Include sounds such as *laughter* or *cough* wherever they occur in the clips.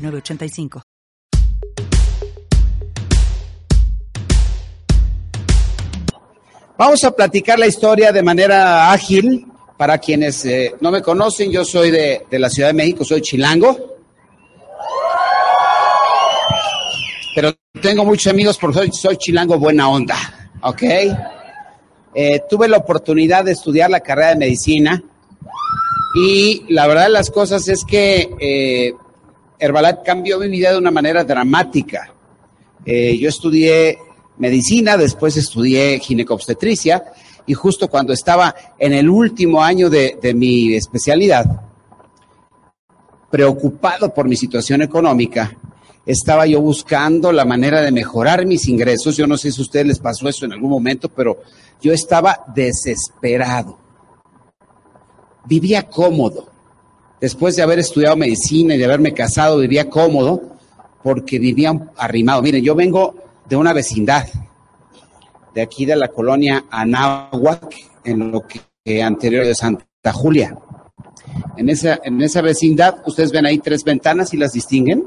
985. Vamos a platicar la historia de manera ágil. Para quienes eh, no me conocen, yo soy de, de, la Ciudad de México, soy chilango. Pero tengo muchos amigos porque soy, soy chilango buena onda, ¿ok? Eh, tuve la oportunidad de estudiar la carrera de medicina y la verdad de las cosas es que eh, Herbalife cambió mi vida de una manera dramática. Eh, yo estudié medicina, después estudié ginecobstetricia y justo cuando estaba en el último año de, de mi especialidad, preocupado por mi situación económica, estaba yo buscando la manera de mejorar mis ingresos. Yo no sé si a ustedes les pasó eso en algún momento, pero yo estaba desesperado. Vivía cómodo después de haber estudiado medicina y de haberme casado, vivía cómodo porque vivía arrimado. Miren, yo vengo de una vecindad, de aquí de la colonia Anáhuac, en lo que anterior de Santa Julia. En esa, en esa vecindad, ustedes ven ahí tres ventanas y las distinguen.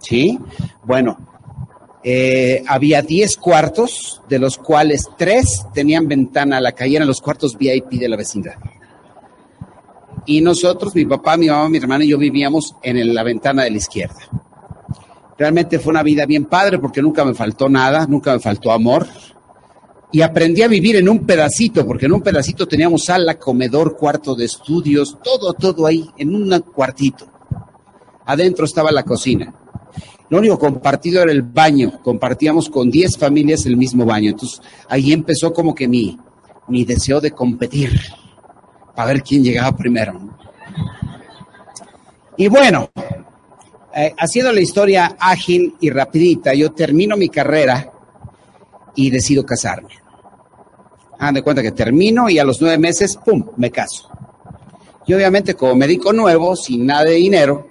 ¿Sí? Bueno, eh, había 10 cuartos, de los cuales tres tenían ventana a la calle, eran los cuartos VIP de la vecindad. Y nosotros, mi papá, mi mamá, mi hermana y yo vivíamos en la ventana de la izquierda. Realmente fue una vida bien padre porque nunca me faltó nada, nunca me faltó amor. Y aprendí a vivir en un pedacito, porque en un pedacito teníamos sala, comedor, cuarto de estudios, todo, todo ahí, en un cuartito. Adentro estaba la cocina. Lo único compartido era el baño. Compartíamos con 10 familias el mismo baño. Entonces ahí empezó como que mi, mi deseo de competir para ver quién llegaba primero. Y bueno, eh, haciendo la historia ágil y rapidita, yo termino mi carrera y decido casarme. Hagan de cuenta que termino y a los nueve meses, ¡pum!, me caso. Y obviamente como médico nuevo, sin nada de dinero,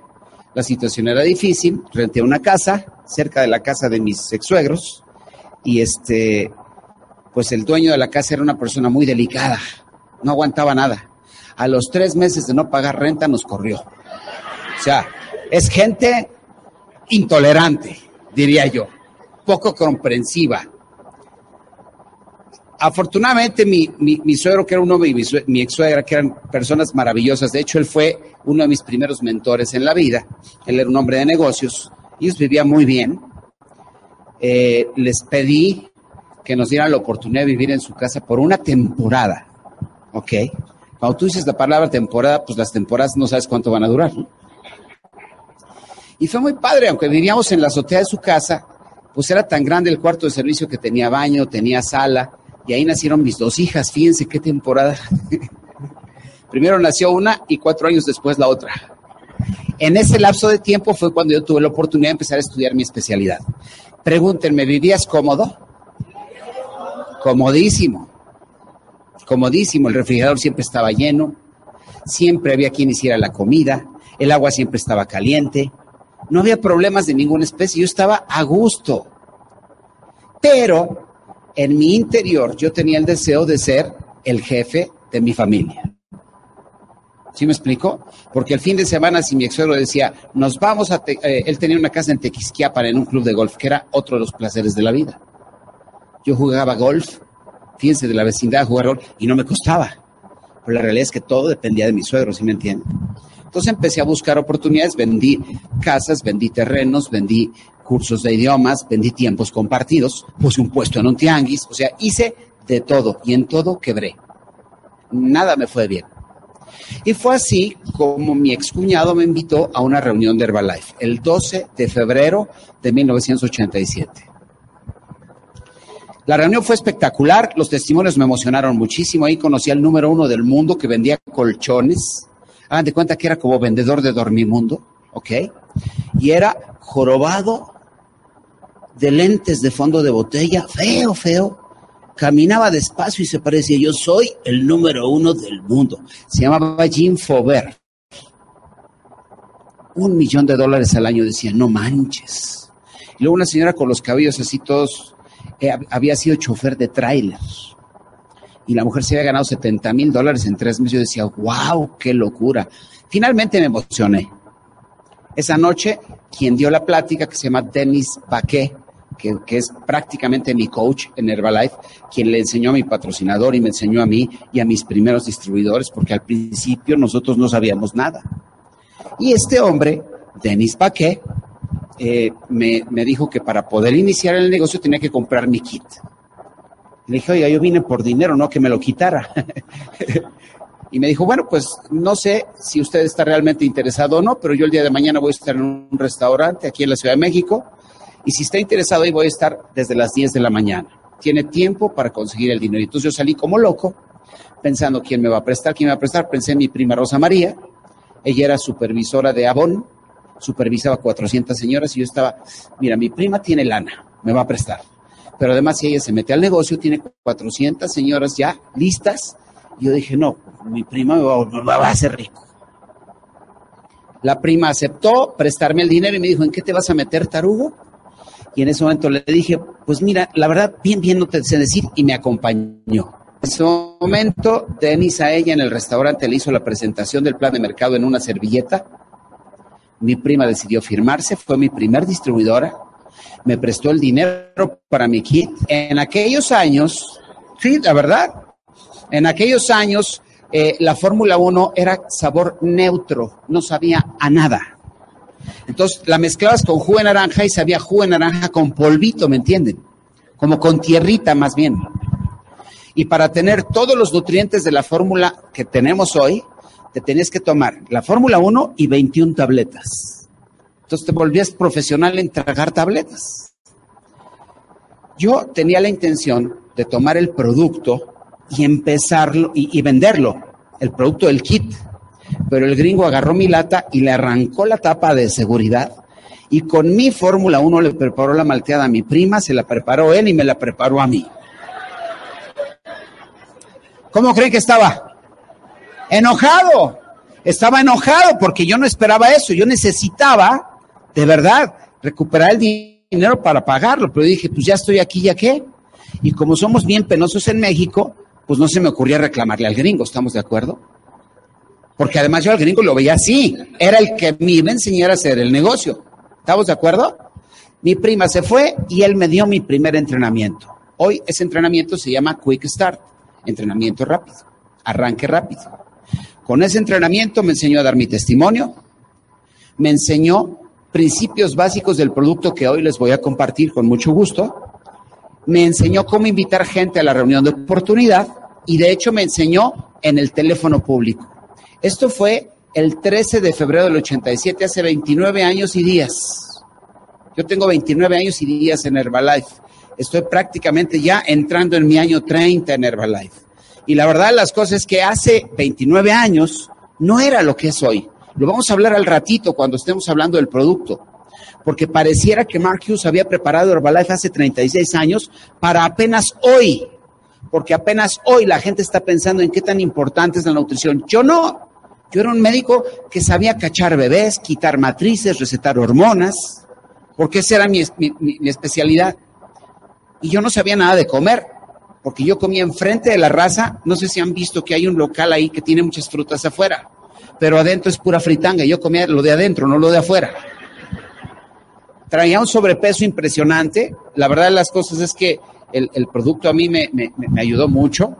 la situación era difícil, renté una casa cerca de la casa de mis ex suegros y este, pues el dueño de la casa era una persona muy delicada, no aguantaba nada a los tres meses de no pagar renta nos corrió. O sea, es gente intolerante, diría yo, poco comprensiva. Afortunadamente, mi, suegro, que era uno, mi, mi ex suegra, que eran personas maravillosas, de hecho, él fue uno de mis primeros mentores en la vida. Él era un hombre de negocios, ellos vivían muy bien. Eh, les pedí que nos dieran la oportunidad de vivir en su casa por una temporada, ¿ok? Cuando tú dices la palabra temporada, pues las temporadas no sabes cuánto van a durar. Y fue muy padre, aunque vivíamos en la azotea de su casa, pues era tan grande el cuarto de servicio que tenía baño, tenía sala, y ahí nacieron mis dos hijas. Fíjense qué temporada. *laughs* Primero nació una y cuatro años después la otra. En ese lapso de tiempo fue cuando yo tuve la oportunidad de empezar a estudiar mi especialidad. Pregúntenme, ¿vivías cómodo? Comodísimo comodísimo, el refrigerador siempre estaba lleno, siempre había quien hiciera la comida, el agua siempre estaba caliente, no había problemas de ninguna especie, yo estaba a gusto. Pero en mi interior yo tenía el deseo de ser el jefe de mi familia. ¿Sí me explico? Porque el fin de semana, si mi ex decía, nos vamos a. Eh, él tenía una casa en Tequisquiapan, en un club de golf, que era otro de los placeres de la vida. Yo jugaba golf fíjense, de la vecindad jugar rol y no me costaba. Pero la realidad es que todo dependía de mi suegro, ¿sí me entienden? Entonces empecé a buscar oportunidades, vendí casas, vendí terrenos, vendí cursos de idiomas, vendí tiempos compartidos, puse un puesto en un tianguis, o sea, hice de todo y en todo quebré. Nada me fue bien. Y fue así como mi excuñado me invitó a una reunión de Herbalife el 12 de febrero de 1987. La reunión fue espectacular, los testimonios me emocionaron muchísimo. Ahí conocí al número uno del mundo que vendía colchones. Hagan de cuenta que era como vendedor de Dormimundo. ¿ok? Y era jorobado de lentes de fondo de botella, feo, feo. Caminaba despacio y se parecía, yo soy el número uno del mundo. Se llamaba Jim Faubert. Un millón de dólares al año, decía, no manches. Y luego una señora con los cabellos así todos, eh, había sido chofer de tráiler. Y la mujer se había ganado 70 mil dólares en tres meses. Yo decía, wow, qué locura. Finalmente me emocioné. Esa noche, quien dio la plática, que se llama Dennis Baquet, que, es prácticamente mi coach en Herbalife, quien le enseñó a mi patrocinador y me enseñó a mí y a mis primeros distribuidores, porque al principio nosotros no sabíamos nada. Y este hombre, Denis Paquet, eh, me, me, dijo que para poder iniciar el negocio tenía que comprar mi kit. Le dije, oiga, yo vine por dinero, no que me lo quitara. *laughs* y me dijo, bueno, pues no sé si usted está realmente interesado o no, pero yo el día de mañana voy a estar en un restaurante aquí en la Ciudad de México y si está interesado, ahí voy a estar desde las 10 de la mañana. Tiene tiempo para conseguir el dinero. Entonces yo salí como loco, pensando quién me va a prestar, quién me va a prestar. Pensé en mi prima Rosa María. Ella era supervisora de Avon, supervisaba 400 señoras y yo estaba, mira, mi prima tiene lana, me va a prestar. Pero además, si ella se mete al negocio, tiene 400 señoras ya listas. Yo dije, no, mi prima me va, me va a hacer rico. La prima aceptó prestarme el dinero y me dijo, ¿en qué te vas a meter, tarugo? Y en ese momento le dije, pues mira, la verdad, bien, bien, no te sé decir, y me acompañó. En ese momento, Denis a ella en el restaurante le hizo la presentación del plan de mercado en una servilleta. Mi prima decidió firmarse, fue mi primer distribuidora, me prestó el dinero para mi kit. En aquellos años, sí, la verdad, en aquellos años eh, la Fórmula 1 era sabor neutro, no sabía a nada. Entonces la mezclabas con jugo de naranja y sabía jugo de naranja con polvito, ¿me entienden? Como con tierrita más bien. Y para tener todos los nutrientes de la fórmula que tenemos hoy, te tenías que tomar la fórmula 1 y 21 tabletas. Entonces te volvías profesional en tragar tabletas. Yo tenía la intención de tomar el producto y empezarlo y, venderlo, el producto del kit pero el gringo agarró mi lata y le arrancó la tapa de seguridad. Y con mi Fórmula 1 le preparó la malteada a mi prima, se la preparó él y me la preparó a mí. ¿Cómo creen que estaba? Enojado. Estaba enojado porque yo no esperaba eso. Yo necesitaba, de verdad, recuperar el dinero para pagarlo. Pero dije, pues ya estoy aquí, ¿ya qué? Y como somos bien penosos en México, pues no se me ocurría reclamarle al gringo, ¿estamos de acuerdo? Porque además yo al gringo lo veía así. Era el que me iba a enseñar a hacer el negocio. ¿Estamos de acuerdo? Mi prima se fue y él me dio mi primer entrenamiento. Hoy ese entrenamiento se llama Quick Start, entrenamiento rápido, arranque rápido. Con ese entrenamiento me enseñó a dar mi testimonio, me enseñó principios básicos del producto que hoy les voy a compartir con mucho gusto, me enseñó cómo invitar gente a la reunión de oportunidad y de hecho me enseñó en el teléfono público. Esto fue el 13 de febrero del 87, hace 29 años y días. Yo tengo 29 años y días en Herbalife. Estoy prácticamente ya entrando en mi año 30 en Herbalife. Y la verdad las cosas es que hace 29 años no era lo que es hoy. Lo vamos a hablar al ratito cuando estemos hablando del producto. Porque pareciera que Mark Hughes había preparado Herbalife hace 36 años para apenas hoy. Porque apenas hoy la gente está pensando en qué tan importante es la nutrición. Yo no. Yo era un médico que sabía cachar bebés, quitar matrices, recetar hormonas, porque esa era mi, especialidad. Y yo no sabía nada de comer, porque yo comía enfrente de la raza. No sé si han visto que hay un local ahí que tiene muchas frutas afuera, pero adentro es pura fritanga. Yo comía lo de adentro, no lo de afuera. Traía un sobrepeso impresionante. La verdad de las cosas es que el, producto a mí me ayudó mucho.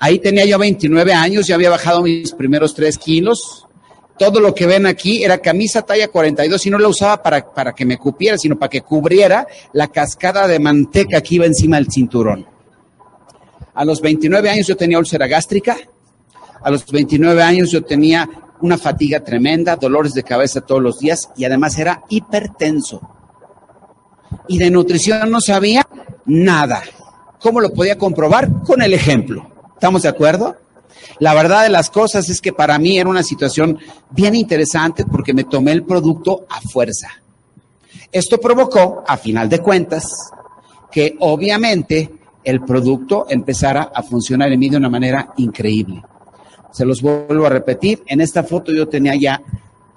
Ahí tenía yo 29 años, ya había bajado mis primeros 3 kilos. Todo lo que ven aquí era camisa talla 42 y no la usaba para, para que me cupiera, sino para que cubriera la cascada de manteca que iba encima del cinturón. A los 29 años yo tenía úlcera gástrica. A los 29 años yo tenía una fatiga tremenda, dolores de cabeza todos los días y además era hipertenso. Y de nutrición no sabía nada. ¿Cómo lo podía comprobar? Con el ejemplo. ¿Estamos de acuerdo? La verdad de las cosas es que para mí era una situación bien interesante porque me tomé el producto a fuerza. Esto provocó, a final de cuentas, que obviamente el producto empezara a funcionar en mí de una manera increíble. Se los vuelvo a repetir, en esta foto yo tenía ya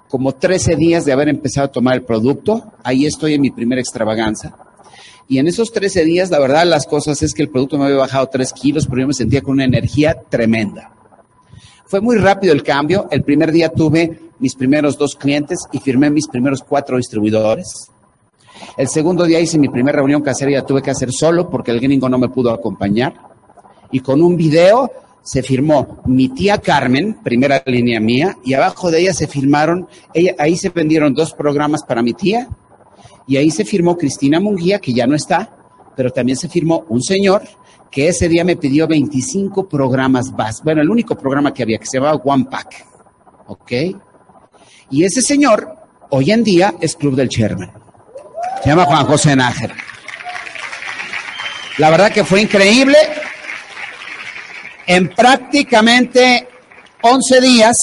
como 13 días de haber empezado a tomar el producto, ahí estoy en mi primera extravaganza. Y en esos 13 días, la verdad, las cosas es que el producto me había bajado 3 kilos, pero yo me sentía con una energía tremenda. Fue muy rápido el cambio. El primer día tuve mis primeros dos clientes y firmé mis primeros cuatro distribuidores. El segundo día hice mi primera reunión casera y la tuve que hacer solo porque el gringo no me pudo acompañar. Y con un video se firmó mi tía Carmen, primera línea mía, y abajo de ella se firmaron, ella, ahí se vendieron dos programas para mi tía, y ahí se firmó Cristina Munguía, que ya no está, pero también se firmó un señor que ese día me pidió 25 programas más. Bueno, el único programa que había, que se llamaba One Pack. ¿Ok? Y ese señor, hoy en día, es Club del Sherman. Se llama Juan José Nájera. La verdad que fue increíble. En prácticamente 11 días,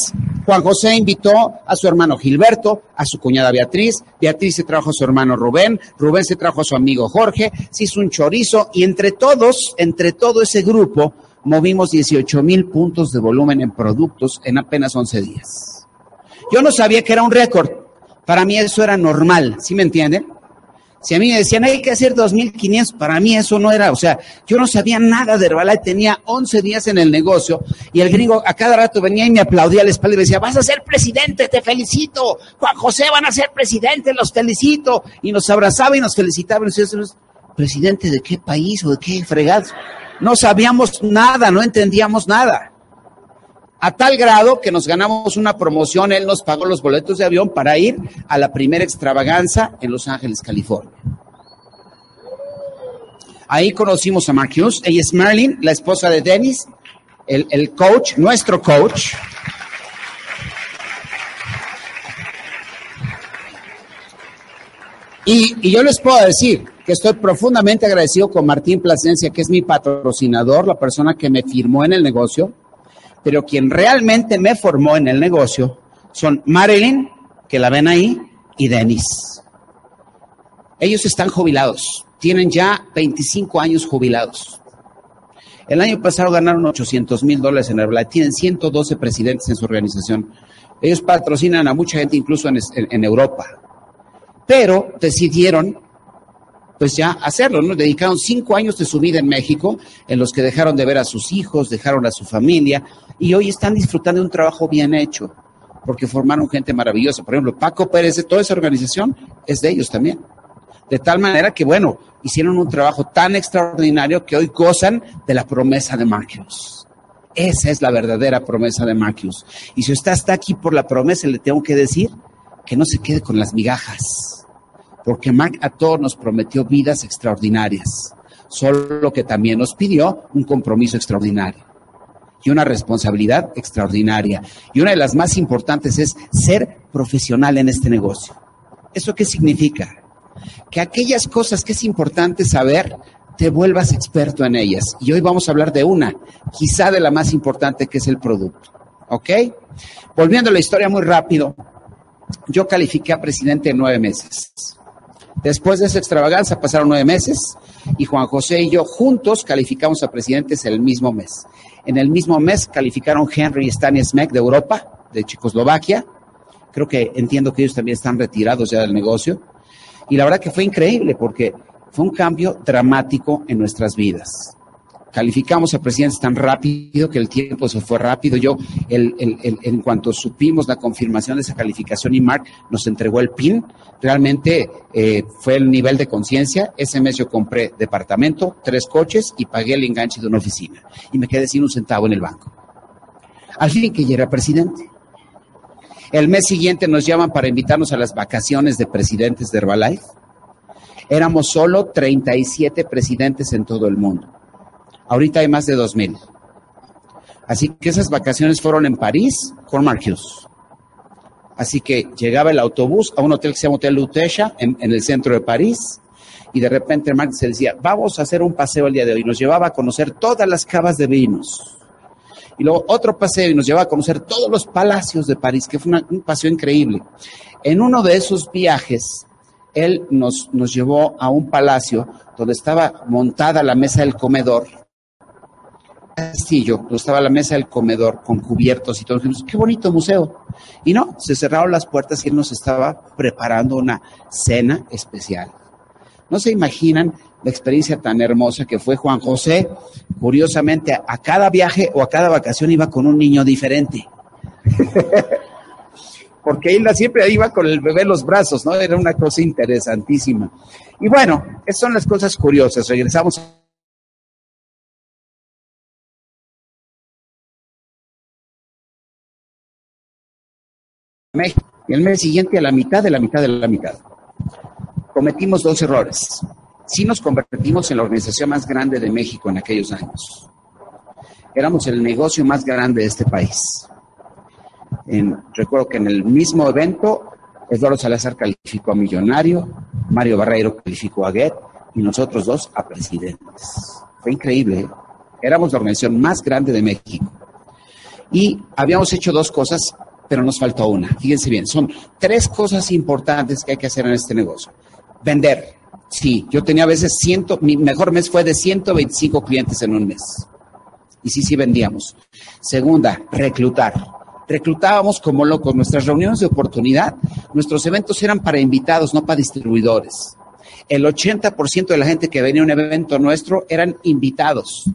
Juan José invitó a su hermano Gilberto, a su cuñada Beatriz, Beatriz se trajo a su hermano Rubén, Rubén se trajo a su amigo Jorge, se hizo un chorizo y entre todos, entre todo ese grupo, movimos 18 mil puntos de volumen en productos en apenas 11 días. Yo no sabía que era un récord, para mí eso era normal, ¿sí me entienden? Si a mí me decían, hay que hacer 2.500, para mí eso no era, o sea, yo no sabía nada de Herbalife, tenía 11 días en el negocio y el gringo a cada rato venía y me aplaudía a la espalda y me decía, vas a ser presidente, te felicito, Juan José van a ser presidente, los felicito. Y nos abrazaba y nos felicitaba y nos decía, ¿presidente de qué país o de qué fregados? No sabíamos nada, no entendíamos nada a tal grado que nos ganamos una promoción, él nos pagó los boletos de avión para ir a la primera extravaganza en Los Ángeles, California. Ahí conocimos a Mark Hughes, ella es Marilyn, la esposa de Dennis, el, el coach, nuestro coach. Y, y, yo les puedo decir que estoy profundamente agradecido con Martín Plasencia, que es mi patrocinador, la persona que me firmó en el negocio pero quien realmente me formó en el negocio son Marilyn, que la ven ahí, y Dennis. Ellos están jubilados, tienen ya 25 años jubilados. El año pasado ganaron 800 mil dólares en Herbalife, tienen 112 presidentes en su organización. Ellos patrocinan a mucha gente incluso en Europa, pero decidieron pues ya hacerlo, ¿no? Dedicaron cinco años de su vida en México, en los que dejaron de ver a sus hijos, dejaron a su familia, y hoy están disfrutando de un trabajo bien hecho, porque formaron gente maravillosa. Por ejemplo, Paco Pérez, de toda esa organización, es de ellos también. De tal manera que, bueno, hicieron un trabajo tan extraordinario que hoy gozan de la promesa de Marcus. Esa es la verdadera promesa de Marcus. Y si usted está aquí por la promesa, le tengo que decir que no se quede con las migajas porque Mark a nos prometió vidas extraordinarias, solo que también nos pidió un compromiso extraordinario y una responsabilidad extraordinaria. Y una de las más importantes es ser profesional en este negocio. ¿Eso qué significa? Que aquellas cosas que es importante saber, te vuelvas experto en ellas. Y hoy vamos a hablar de una, quizá de la más importante, que es el producto. ¿Ok? Volviendo a la historia muy rápido, yo califiqué a presidente en nueve meses. Después de esa extravaganza pasaron nueve meses y Juan José y yo juntos calificamos a presidentes el mismo mes. En el mismo mes calificaron Henry y Stanismek de Europa, de Checoslovaquia. Creo que entiendo que ellos también están retirados ya del negocio. Y la verdad que fue increíble porque fue un cambio dramático en nuestras vidas calificamos a presidentes tan rápido que el tiempo se fue rápido. Yo, el, en cuanto supimos la confirmación de esa calificación y Mark nos entregó el PIN, realmente eh, fue el nivel de conciencia. Ese mes yo compré departamento, tres coches y pagué el enganche de una oficina. Y me quedé sin un centavo en el banco. Al fin que ya era presidente. El mes siguiente nos llaman para invitarnos a las vacaciones de presidentes de Herbalife. Éramos solo 37 presidentes en todo el mundo Ahorita hay más de 2.000. Así que esas vacaciones fueron en París con Marcus. Así que llegaba el autobús a un hotel que se llama Hotel Lutetia en, el centro de París y de repente Marcus se decía, vamos a hacer un paseo el día de hoy. Nos llevaba a conocer todas las cavas de vinos. Y luego otro paseo y nos llevaba a conocer todos los palacios de París, que fue un paseo increíble. En uno de esos viajes, él nos, nos llevó a un palacio donde estaba montada la mesa del comedor. Castillo, donde estaba la mesa del comedor con cubiertos y todo. qué bonito museo. Y no, se cerraron las puertas y él nos estaba preparando una cena especial. No se imaginan la experiencia tan hermosa que fue Juan José. Curiosamente, a, cada viaje o a cada vacación iba con un niño diferente. *laughs* Porque él siempre iba con el bebé en los brazos, ¿no? Era una cosa interesantísima. Y bueno, esas son las cosas curiosas. Regresamos México. Y el mes siguiente a la mitad de la mitad de la mitad. Cometimos dos errores sí nos convertimos en la organización más grande de México en aquellos años. Éramos el negocio más grande de este país. recuerdo que en el mismo evento, Eduardo Salazar calificó a millonario, Mario Barreiro calificó a Get y nosotros dos a presidentes. Fue increíble. ¿eh? Éramos la organización más grande de México. Y habíamos hecho dos cosas, pero nos faltó una. Fíjense bien, son tres cosas importantes que hay que hacer en este negocio. Vender, Sí, yo tenía a veces ciento, mi mejor mes fue de 125 clientes en un mes. Y sí, sí vendíamos. Segunda, reclutar. Reclutábamos como locos. Nuestras reuniones de oportunidad, nuestros eventos eran para invitados, no para distribuidores. El 80% de la gente que venía a un evento nuestro eran invitados.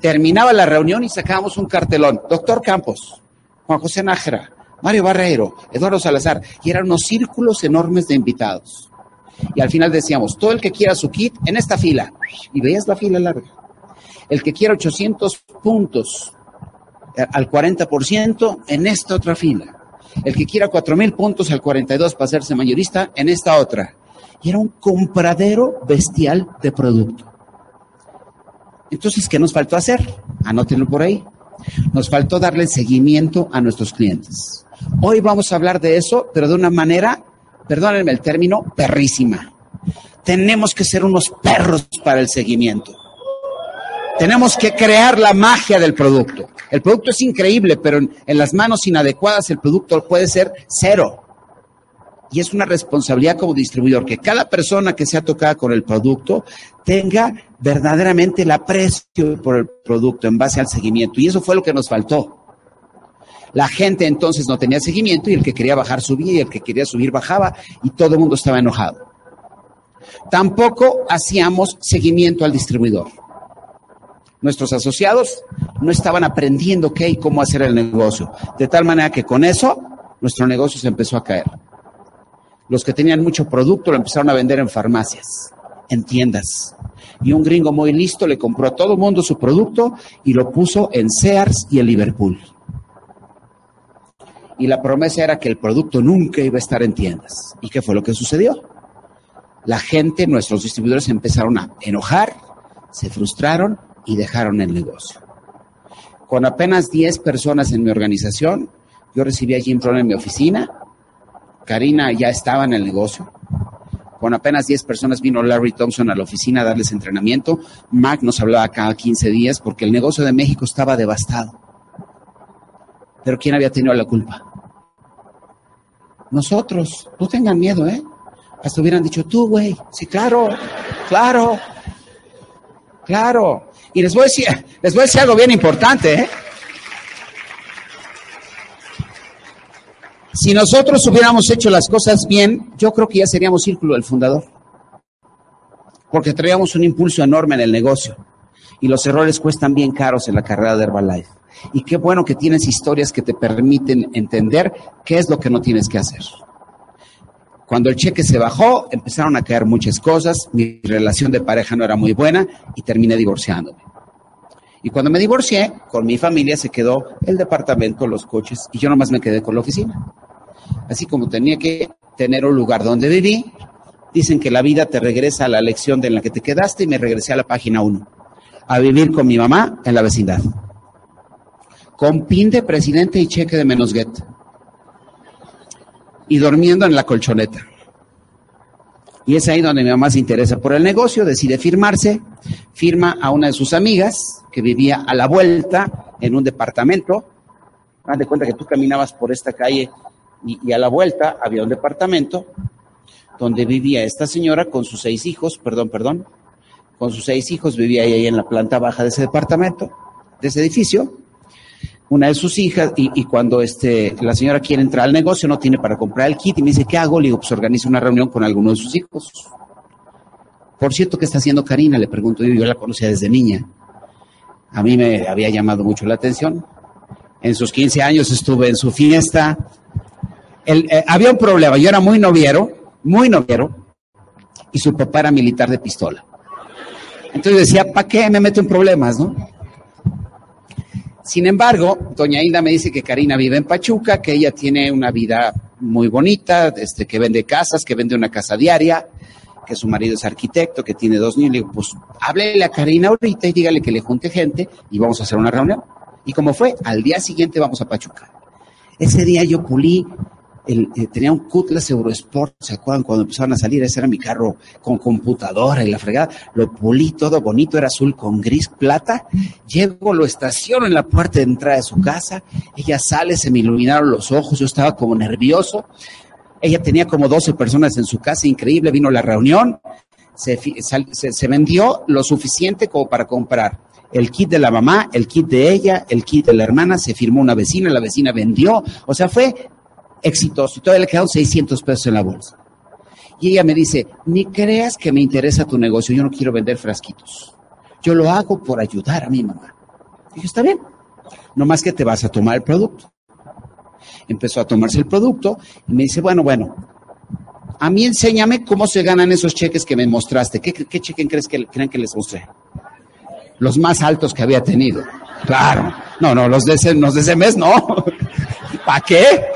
Terminaba la reunión y sacábamos un cartelón. Doctor Campos, Juan José Nájera, Mario Barreiro, Eduardo Salazar. Y eran unos círculos enormes de invitados. Y al final decíamos, todo el que quiera su kit en esta fila. Y veías la fila larga. El que quiera 800 puntos eh, al 40% en esta otra fila. El que quiera 4.000 puntos al 42 para hacerse mayorista en esta otra. Y era un compradero bestial de producto. Entonces, ¿qué nos faltó hacer? Anótenlo por ahí. Nos faltó darle seguimiento a nuestros clientes. Hoy vamos a hablar de eso, pero de una manera perdónenme el término, perrísima. Tenemos que ser unos perros para el seguimiento. Tenemos que crear la magia del producto. El producto es increíble, pero en, las manos inadecuadas el producto puede ser cero. Y es una responsabilidad como distribuidor que cada persona que sea tocada con el producto tenga verdaderamente el aprecio por el producto en base al seguimiento. Y eso fue lo que nos faltó. La gente entonces no tenía seguimiento y el que quería bajar subía y el que quería subir bajaba y todo el mundo estaba enojado. Tampoco hacíamos seguimiento al distribuidor. Nuestros asociados no estaban aprendiendo qué y cómo hacer el negocio. De tal manera que con eso nuestro negocio se empezó a caer. Los que tenían mucho producto lo empezaron a vender en farmacias, en tiendas. Y un gringo muy listo le compró a todo el mundo su producto y lo puso en Sears y en Liverpool y la promesa era que el producto nunca iba a estar en tiendas. ¿Y qué fue lo que sucedió? La gente, nuestros distribuidores empezaron a enojar, se frustraron y dejaron el negocio. Con apenas 10 personas en mi organización, yo recibí a Jim Brown en mi oficina, Karina ya estaba en el negocio, con apenas 10 personas vino Larry Thompson a la oficina a darles entrenamiento, Mac nos hablaba cada 15 días porque el negocio de México estaba devastado. Pero ¿quién había tenido la culpa? Nosotros, no tengan miedo, ¿eh? Hasta hubieran dicho, tú, güey, sí, claro, claro, claro. Y les voy a decir, les voy a decir algo bien importante, ¿eh? Si nosotros hubiéramos hecho las cosas bien, yo creo que ya seríamos círculo del fundador. Porque traíamos un impulso enorme en el negocio. Y los errores cuestan bien caros en la carrera de Herbalife. Y qué bueno que tienes historias que te permiten entender qué es lo que no tienes que hacer. Cuando el cheque se bajó, empezaron a caer muchas cosas, mi relación de pareja no era muy buena y terminé divorciándome. Y cuando me divorcié, con mi familia se quedó el departamento, los coches, y yo nomás me quedé con la oficina. Así como tenía que tener un lugar donde viví, dicen que la vida te regresa a la lección de la que te quedaste y me regresé a la página 1, a vivir con mi mamá en la vecindad con pin de presidente y cheque de menos get. Y durmiendo en la colchoneta. Y es ahí donde mi mamá se interesa por el negocio, decide firmarse, firma a una de sus amigas que vivía a la vuelta en un departamento. Haz de cuenta que tú caminabas por esta calle y, y a la vuelta había un departamento donde vivía esta señora con sus seis hijos, perdón, perdón, con sus seis hijos, vivía ahí en la planta baja de ese departamento, de ese edificio, una de sus hijas, y, cuando este, la señora quiere entrar al negocio, no tiene para comprar el kit, y me dice, ¿qué hago? Le digo, pues organiza una reunión con alguno de sus hijos. Por cierto, ¿qué está haciendo Karina? Le pregunto yo, yo la conocía desde niña. A mí me había llamado mucho la atención. En sus 15 años estuve en su fiesta. Eh, había un problema, yo era muy noviero, muy noviero, y su papá era militar de pistola. Entonces decía, ¿para qué me meto en problemas, no? Sin embargo, doña Hilda me dice que Karina vive en Pachuca, que ella tiene una vida muy bonita, este, que vende casas, que vende una casa diaria, que su marido es arquitecto, que tiene dos niños. Le digo, pues háblele a Karina ahorita y dígale que le junte gente y vamos a hacer una reunión. Y como fue, al día siguiente vamos a Pachuca. Ese día yo pulí eh, tenía un Cutlass Eurosport, ¿se acuerdan cuando empezaron a salir? Ese era mi carro con computadora y la fregada. Lo pulí todo bonito, era azul con gris plata. Llego, lo estaciono en la puerta de entrada de su casa. Ella sale, se me iluminaron los ojos, yo estaba como nervioso. Ella tenía como 12 personas en su casa, increíble, vino la reunión. Se, se vendió lo suficiente como para comprar el kit de la mamá, el kit de ella, el kit de la hermana, se firmó una vecina, la vecina vendió, o sea, fue exitoso y todavía le quedaron 600 pesos en la bolsa. Y ella me dice, ni creas que me interesa tu negocio, yo no quiero vender frasquitos. Yo lo hago por ayudar a mi mamá. Dije, está bien, no más que te vas a tomar el producto. Empezó a tomarse el producto y me dice, bueno, bueno, a mí enséñame cómo se ganan esos cheques que me mostraste. ¿Qué, qué cheque crees que, creen que les mostré? Los más altos que había tenido. Claro. No, no, los de ese, los de ese mes no. *laughs* ¿Para qué?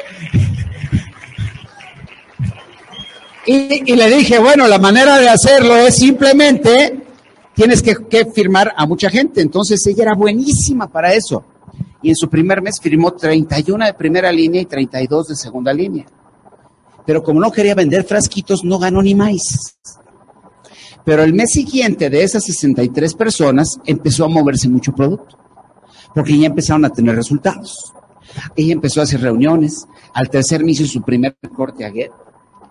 Y, le dije, bueno, la manera de hacerlo es simplemente, tienes que, que, firmar a mucha gente. Entonces ella era buenísima para eso. Y en su primer mes firmó 31 de primera línea y 32 de segunda línea. Pero como no quería vender frasquitos, no ganó ni más. Pero el mes siguiente de esas 63 personas empezó a moverse mucho producto. Porque ya empezaron a tener resultados. Ella empezó a hacer reuniones. Al tercer mes hizo su primer corte a Get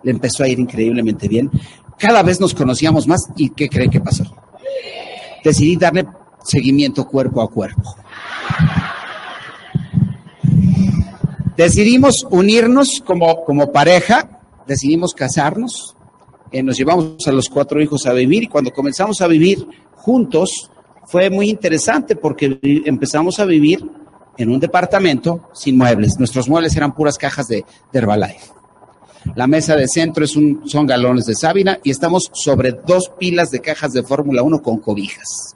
le empezó a ir increíblemente bien. Cada vez nos conocíamos más y ¿qué creen que pasó? Decidí darle seguimiento cuerpo a cuerpo. Decidimos unirnos como, como pareja, decidimos casarnos, eh, nos llevamos a los cuatro hijos a vivir y cuando comenzamos a vivir juntos fue muy interesante porque empezamos a vivir en un departamento sin muebles. Nuestros muebles eran puras cajas de, de Herbalife. La mesa de centro es un, son galones de sábila y estamos sobre dos pilas de cajas de Fórmula 1 con cobijas.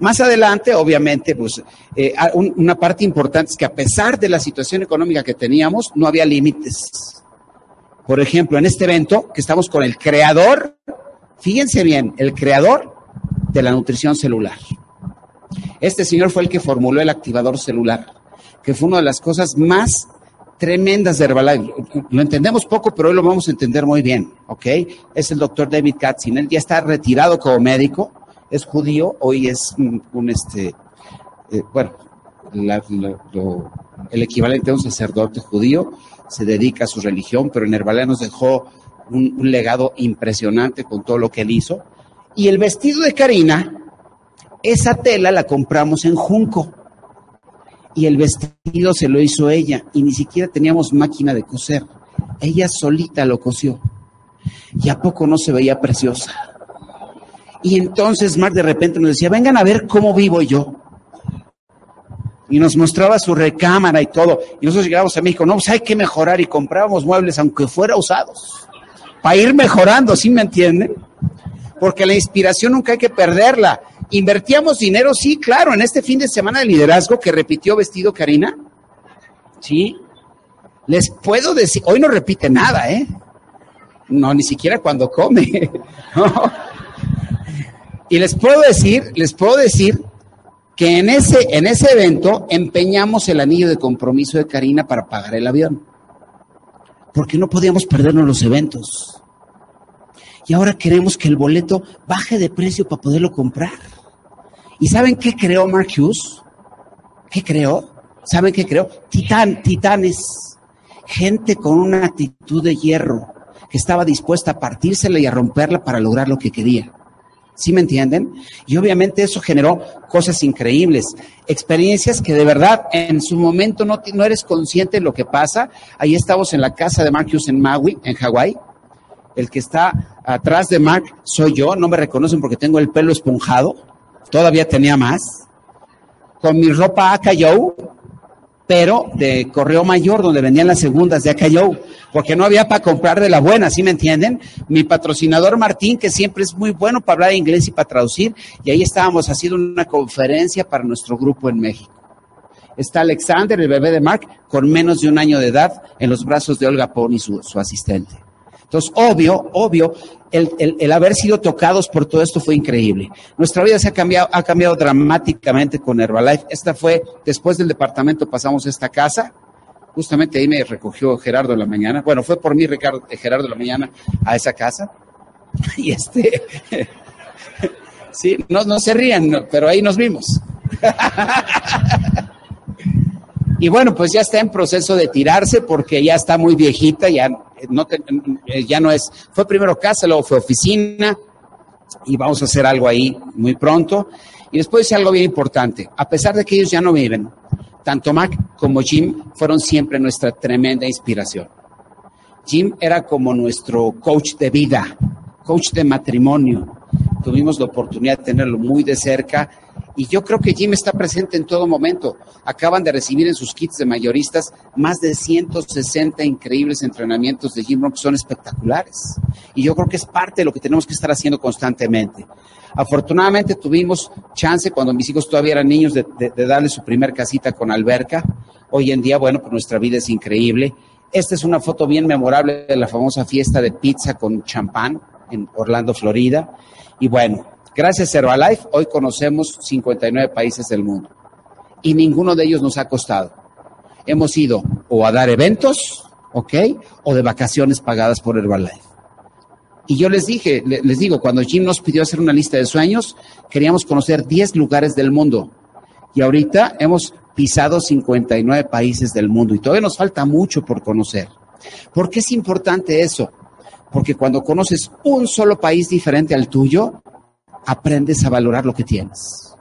Más adelante, obviamente, pues eh, un, una parte importante es que a pesar de la situación económica que teníamos, no había límites. Por ejemplo, en este evento que estamos con el creador, fíjense bien, el creador de la nutrición celular. Este señor fue el que formuló el activador celular, que fue una de las cosas más tremendas de Herbalife. Lo entendemos poco, pero hoy lo vamos a entender muy bien, ¿ok? Es el doctor David Katzin. Él ya está retirado como médico, es judío, hoy es un, un este, eh, bueno, la, el equivalente a un sacerdote judío, se dedica a su religión, pero en Herbalife nos dejó un, un legado impresionante con todo lo que él hizo. Y el vestido de Karina, esa tela la compramos en Junco y el vestido se lo hizo ella y ni siquiera teníamos máquina de coser. Ella solita lo cosió. Y a poco no se veía preciosa. Y entonces Mark de repente nos decía, vengan a ver cómo vivo yo. Y nos mostraba su recámara y todo. Y nosotros llegábamos a México, no, pues hay que mejorar y comprábamos muebles aunque fuera usados. Para ir mejorando, ¿sí me entienden? Porque la inspiración nunca hay que perderla. ¿Invertíamos dinero? Sí, claro, en este fin de semana de liderazgo que repitió vestido Karina. Sí. Les puedo decir, hoy no repite nada, ¿eh? No, ni siquiera cuando come. *laughs* Y les puedo decir, les puedo decir que en ese, en ese evento empeñamos el anillo de compromiso de Karina para pagar el avión. Porque no podíamos perdernos los eventos. Y ahora queremos que el boleto baje de precio para poderlo comprar. ¿Y saben qué creó Mark Hughes? ¿Qué creo? ¿Saben qué? Titán, titanes. Gente con una actitud de hierro que estaba dispuesta a partírsela y a romperla para lograr lo que quería. ¿Sí me entienden? Y obviamente eso generó cosas increíbles, experiencias que de verdad en su momento no, no eres consciente de lo que pasa. Ahí estamos en la casa de Marcus en Maui, en Hawái. El que está atrás de Mark soy yo, no me reconocen porque tengo el pelo esponjado, todavía tenía más. Con mi ropa Acayo, pero de correo mayor, donde vendían las segundas de Acayo, porque no había para comprar de la buena, ¿sí me entienden? Mi patrocinador Martín, que siempre es muy bueno para hablar inglés y para traducir, y ahí estábamos haciendo una conferencia para nuestro grupo en México. Está Alexander, el bebé de Mark, con menos de un año de edad, en los brazos de Olga Pony, su, su asistente. Entonces, obvio, obvio, el, el, haber sido tocados por todo esto fue increíble. Nuestra vida se ha cambiado, ha cambiado dramáticamente con Herbalife. Esta fue, después del departamento pasamos a esta casa. Justamente ahí me recogió Gerardo en la mañana. Bueno, fue por mí Ricardo, Gerardo en la mañana a esa casa. *laughs* Y este, *laughs* sí, no, no se rían, pero ahí nos vimos. *laughs* Y bueno, pues ya está en proceso de tirarse porque ya está muy viejita, ya no, te, ya no es, fue primero casa, luego fue oficina y vamos a hacer algo ahí muy pronto. Y después dice algo bien importante, a pesar de que ellos ya no viven, tanto Mac como Jim fueron siempre nuestra tremenda inspiración. Jim era como nuestro coach de vida, coach de matrimonio. Tuvimos la oportunidad de tenerlo muy de cerca y yo creo que Jim está presente en todo momento. Acaban de recibir en sus kits de mayoristas más de 160 increíbles entrenamientos de Jim Rohn que son espectaculares. Y yo creo que es parte de lo que tenemos que estar haciendo constantemente. Afortunadamente tuvimos chance cuando mis hijos todavía eran niños de, de, darle su primer casita con alberca. Hoy en día, bueno, pues nuestra vida es increíble. Esta es una foto bien memorable de la famosa fiesta de pizza con champán en Orlando, Florida. Y bueno, Gracias a Herbalife, hoy conocemos 59 países del mundo y ninguno de ellos nos ha costado. Hemos ido o a dar eventos, ¿ok? O de vacaciones pagadas por Herbalife. Y yo les dije, les digo, cuando Jim nos pidió hacer una lista de sueños, queríamos conocer 10 lugares del mundo. Y ahorita hemos pisado 59 países del mundo y todavía nos falta mucho por conocer. ¿Por qué es importante eso? Porque cuando conoces un solo país diferente al tuyo, aprendes a valorar lo que tienes.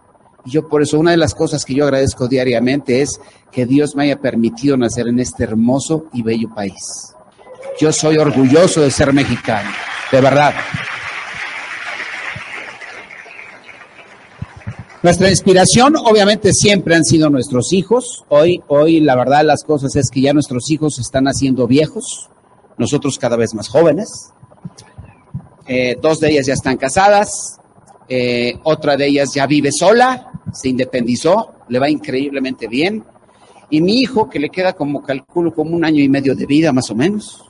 Y yo por eso una de las cosas que yo agradezco diariamente es que Dios me haya permitido nacer en este hermoso y bello país. Yo soy orgulloso de ser mexicano, de verdad. Nuestra inspiración obviamente siempre han sido nuestros hijos. Hoy, hoy la verdad las cosas es que ya nuestros hijos están haciendo viejos, nosotros cada vez más jóvenes. Eh, dos de ellas ya están casadas, eh, otra de ellas ya vive sola, se independizó, le va increíblemente bien. Y mi hijo, que le queda como calculo como un año y medio de vida más o menos,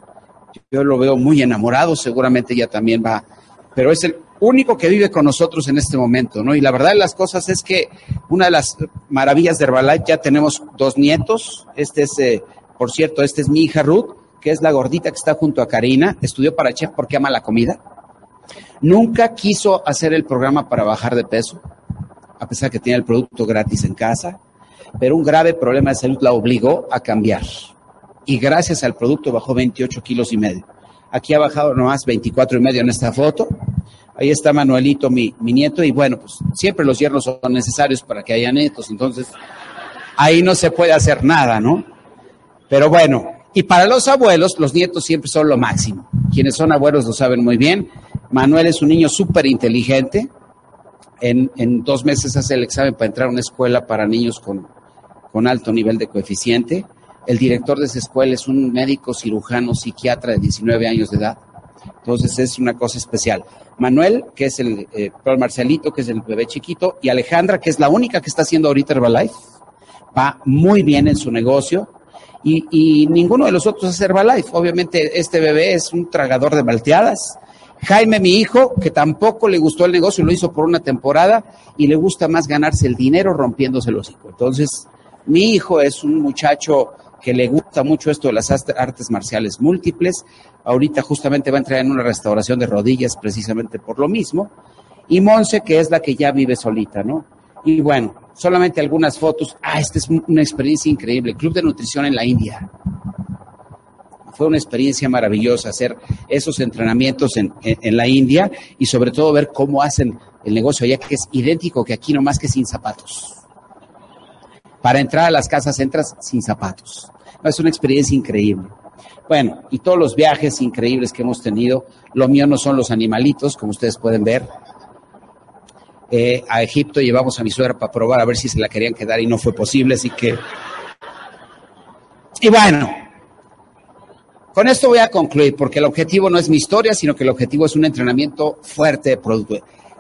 yo lo veo muy enamorado, seguramente ya también va, pero es el único que vive con nosotros en este momento, ¿no? Y la verdad de las cosas es que una de las maravillas de Herbalife, ya tenemos dos nietos, este es, eh, por cierto, este es mi hija Ruth, que es la gordita que está junto a Karina, estudió para chef porque ama la comida. Nunca quiso hacer el programa para bajar de peso, a pesar que tenía el producto gratis en casa, pero un grave problema de salud la obligó a cambiar. Y gracias al producto bajó 28 kilos y medio. Aquí ha bajado nomás 24 y medio en esta foto. Ahí está Manuelito, mi, nieto, y bueno, pues siempre los yernos son necesarios para que haya nietos, entonces ahí no se puede hacer nada, ¿no? Pero bueno, y para los abuelos, los nietos siempre son lo máximo. Quienes son abuelos lo saben muy bien. Manuel es un niño súper inteligente. En, dos meses hace el examen para entrar a una escuela para niños con, con alto nivel de coeficiente. El director de esa escuela es un médico cirujano psiquiatra de 19 años de edad. Entonces es una cosa especial. Manuel, que es el, eh, Marcelito, que es el bebé chiquito, y Alejandra, que es la única que está haciendo ahorita Herbalife, va muy bien en su negocio. Y, y ninguno de los otros es Herbalife. Obviamente este bebé es un tragador de malteadas. Jaime, mi hijo, que tampoco le gustó el negocio, lo hizo por una temporada y le gusta más ganarse el dinero rompiéndose los hijos. Entonces, mi hijo es un muchacho que le gusta mucho esto de las artes marciales múltiples. Ahorita justamente va a entrar en una restauración de rodillas precisamente por lo mismo. Y Monse, que es la que ya vive solita, ¿no? Y bueno, solamente algunas fotos. Ah, esta es una experiencia increíble. Club de Nutrición en la India. Fue una experiencia maravillosa hacer esos entrenamientos en, en, la India y sobre todo ver cómo hacen el negocio allá, que es idéntico que aquí, nomás que sin zapatos. Para entrar a las casas entras sin zapatos. Es una experiencia increíble. Bueno, y todos los viajes increíbles que hemos tenido. Lo mío no son los animalitos, como ustedes pueden ver. Eh, a Egipto llevamos a mi suegra para probar a ver si se la querían quedar y no fue posible, así que... Y bueno, con esto voy a concluir, porque el objetivo no es mi historia, sino que el objetivo es un entrenamiento fuerte de producto.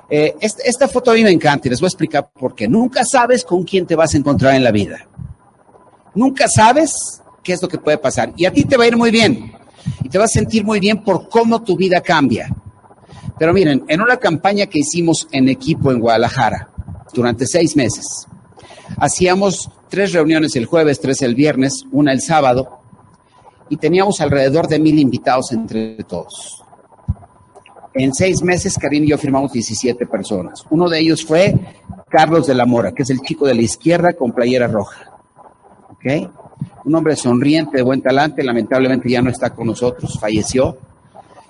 Eh, esta, foto a mí me encanta y les voy a explicar por qué. Nunca sabes con quién te vas a encontrar en la vida. Nunca sabes qué es lo que puede pasar. Y a ti te va a ir muy bien. Y te vas a sentir muy bien por cómo tu vida cambia. Pero miren, en una campaña que hicimos en equipo en Guadalajara durante seis meses, hacíamos tres reuniones el jueves, tres el viernes, una el sábado, y teníamos alrededor de mil invitados entre todos. En seis meses, Karim y yo firmamos 17 personas. Uno de ellos fue Carlos de la Mora, que es el chico de la izquierda con playera roja. ¿Ok? Un hombre sonriente, de buen talante, lamentablemente ya no está con nosotros, falleció.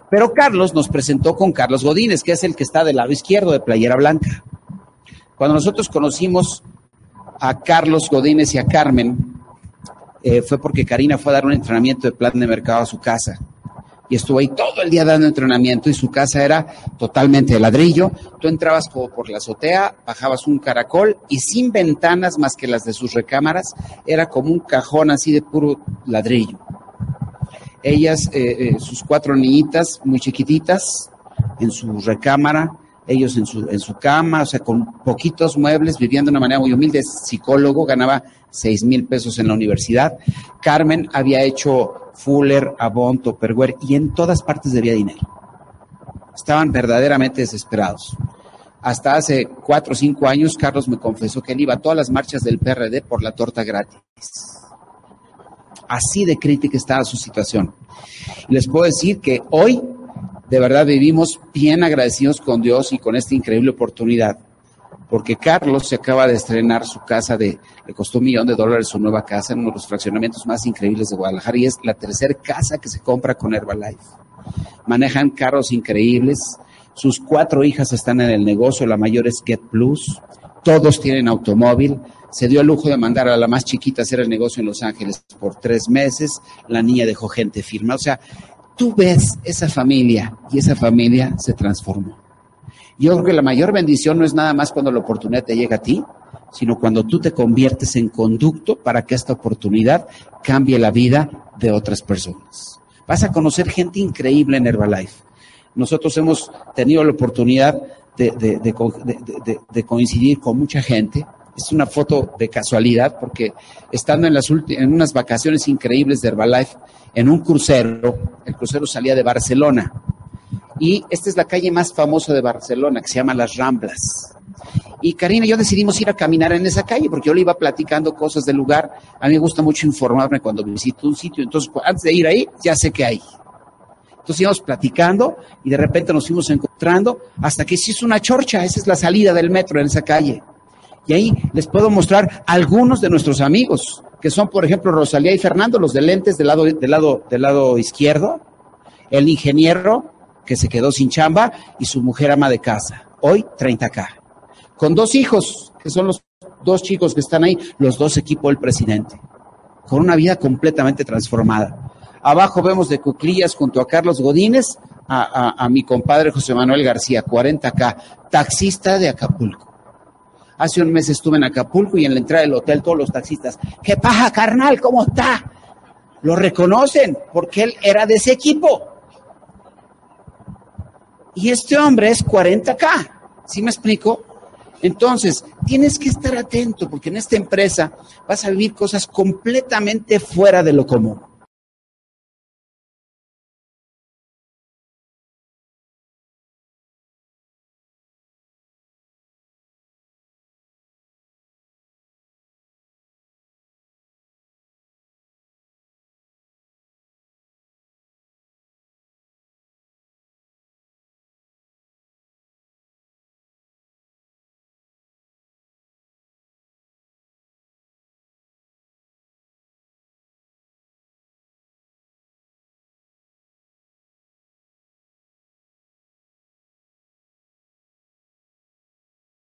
Pero Carlos nos presentó con Carlos Godínez, que es el que está del lado izquierdo de playera blanca. Cuando nosotros conocimos a Carlos Godínez y a Carmen, eh, fue porque Karina fue a dar un entrenamiento de plan de mercado a su casa. Y estuvo ahí todo el día dando entrenamiento y su casa era totalmente de ladrillo. Tú entrabas como por la azotea, bajabas un caracol y sin ventanas más que las de sus recámaras, era como un cajón así de puro ladrillo. Ellas, eh, eh, sus cuatro niñitas muy chiquititas, en su recámara, ellos en su, en su cama, o sea, con poquitos muebles, viviendo de una manera muy humilde, psicólogo, ganaba seis mil pesos en la universidad. Carmen había hecho Fuller, Avon, Topperware y en todas partes debía dinero. Estaban verdaderamente desesperados. Hasta hace cuatro o cinco años, Carlos me confesó que él iba a todas las marchas del PRD por la torta gratis. Así de crítica estaba su situación. Les puedo decir que hoy, de verdad, vivimos bien agradecidos con Dios y con esta increíble oportunidad porque Carlos se acaba de estrenar su casa de, le costó un millón de dólares su nueva casa en uno de los fraccionamientos más increíbles de Guadalajara y es la tercera casa que se compra con Herbalife. Manejan carros increíbles, sus cuatro hijas están en el negocio, la mayor es Get Plus, todos tienen automóvil, se dio el lujo de mandar a la más chiquita a hacer el negocio en Los Ángeles por tres meses, la niña dejó gente firma, o sea, tú ves esa familia y esa familia se transformó. Yo creo que la mayor bendición no es nada más cuando la oportunidad te llega a ti, sino cuando tú te conviertes en conducto para que esta oportunidad cambie la vida de otras personas. Vas a conocer gente increíble en Herbalife. Nosotros hemos tenido la oportunidad de, coincidir con mucha gente. Es una foto de casualidad porque estando en, unas vacaciones increíbles de Herbalife, en un crucero, el crucero salía de Barcelona y esta es la calle más famosa de Barcelona, que se llama Las Ramblas. Y Karina y yo decidimos ir a caminar en esa calle porque yo le iba platicando cosas del lugar. A mí me gusta mucho informarme cuando visito un sitio. Entonces, antes de ir ahí, ya sé qué hay. Entonces íbamos platicando y de repente nos fuimos encontrando hasta que se hizo una chorcha. Esa es la salida del metro en esa calle. Y ahí les puedo mostrar algunos de nuestros amigos, que son, por ejemplo, Rosalía y Fernando, los de lentes del lado, del lado, del lado izquierdo, el ingeniero, que se quedó sin chamba y su mujer ama de casa. Hoy 30K. Con dos hijos, que son los dos chicos que están ahí, los dos equipos del presidente. Con una vida completamente transformada. Abajo vemos de cuclillas junto a Carlos Godínez a, a mi compadre José Manuel García, 40K, taxista de Acapulco. Hace un mes estuve en Acapulco y en la entrada del hotel todos los taxistas, ¿qué paja, carnal? ¿Cómo está? Lo reconocen porque él era de ese equipo. Y este hombre es 40K. ¿Sí me explico? Entonces, tienes que estar atento porque en esta empresa vas a vivir cosas completamente fuera de lo común.